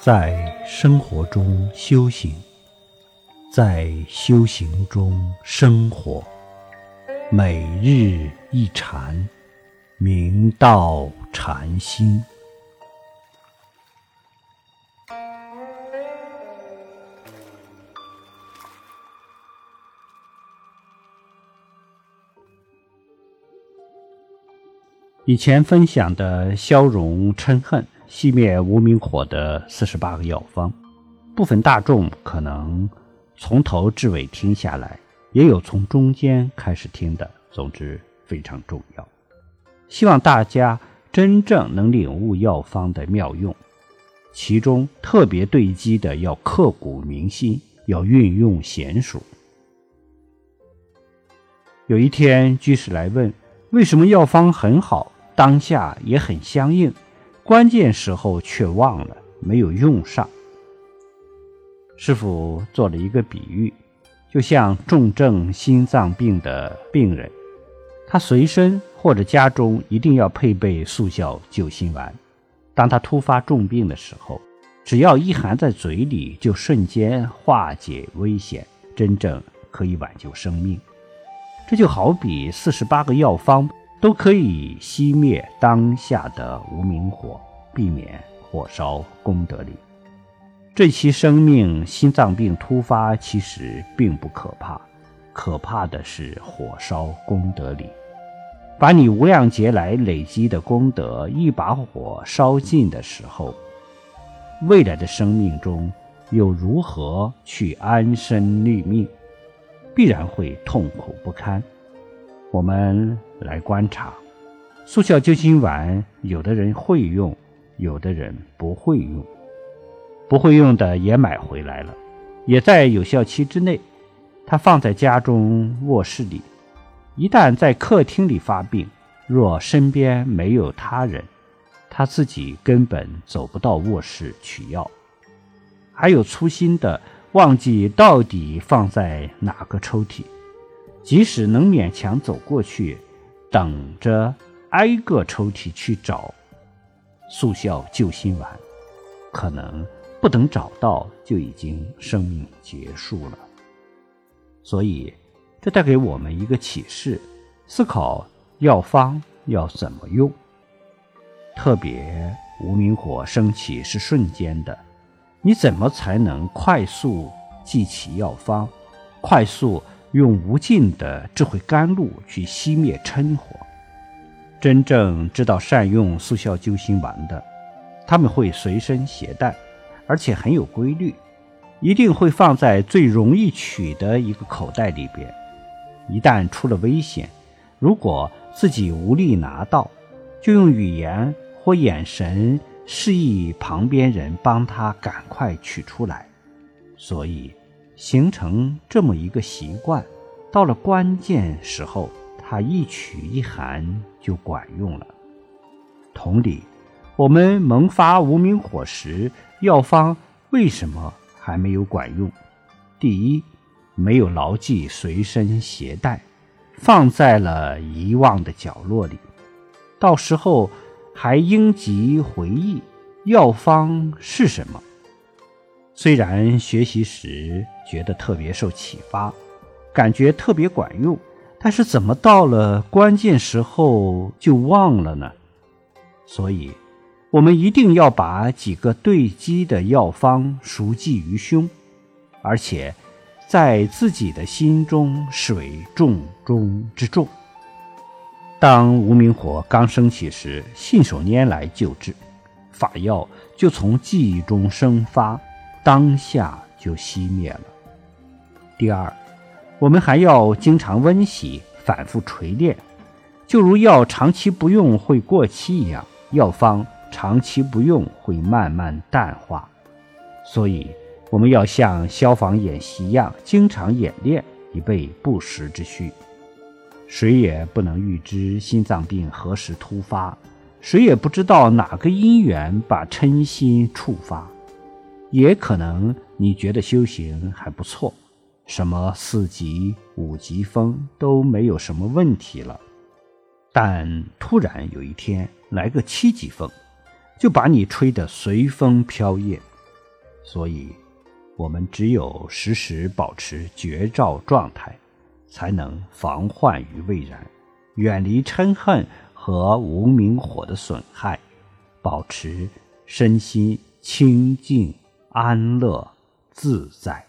在生活中修行，在修行中生活，每日一禅，明道禅心。以前分享的消融嗔恨、熄灭无名火的四十八个药方，部分大众可能从头至尾听下来，也有从中间开始听的。总之非常重要，希望大家真正能领悟药方的妙用，其中特别对机的要刻骨铭心，要运用娴熟。有一天，居士来问：为什么药方很好？当下也很相应，关键时候却忘了没有用上。师傅做了一个比喻，就像重症心脏病的病人，他随身或者家中一定要配备速效救心丸。当他突发重病的时候，只要一含在嘴里，就瞬间化解危险，真正可以挽救生命。这就好比四十八个药方。都可以熄灭当下的无名火，避免火烧功德林。这期生命心脏病突发其实并不可怕，可怕的是火烧功德林，把你无量劫来累积的功德一把火烧尽的时候，未来的生命中又如何去安身立命？必然会痛苦不堪。我们来观察，速效救心丸，有的人会用，有的人不会用。不会用的也买回来了，也在有效期之内。他放在家中卧室里，一旦在客厅里发病，若身边没有他人，他自己根本走不到卧室取药。还有粗心的，忘记到底放在哪个抽屉。即使能勉强走过去，等着挨个抽屉去找速效救心丸，可能不等找到就已经生命结束了。所以，这带给我们一个启示：思考药方要怎么用。特别无名火升起是瞬间的，你怎么才能快速记起药方，快速？用无尽的智慧甘露去熄灭嗔火。真正知道善用速效救心丸的，他们会随身携带，而且很有规律，一定会放在最容易取的一个口袋里边。一旦出了危险，如果自己无力拿到，就用语言或眼神示意旁边人帮他赶快取出来。所以。形成这么一个习惯，到了关键时候，它一取一含就管用了。同理，我们萌发无名火时，药方为什么还没有管用？第一，没有牢记随身携带，放在了遗忘的角落里，到时候还应急回忆药方是什么。虽然学习时觉得特别受启发，感觉特别管用，但是怎么到了关键时候就忘了呢？所以，我们一定要把几个对机的药方熟记于胸，而且在自己的心中视为重中之重。当无名火刚升起时，信手拈来就治，法药就从记忆中生发。当下就熄灭了。第二，我们还要经常温习，反复锤炼，就如药长期不用会过期一样，药方长期不用会慢慢淡化。所以，我们要像消防演习一样，经常演练，以备不时之需。谁也不能预知心脏病何时突发，谁也不知道哪个因缘把嗔心触发。也可能你觉得修行还不错，什么四级、五级风都没有什么问题了，但突然有一天来个七级风，就把你吹得随风飘曳，所以，我们只有时时保持觉照状态，才能防患于未然，远离嗔恨和无明火的损害，保持身心清净、安乐、自在。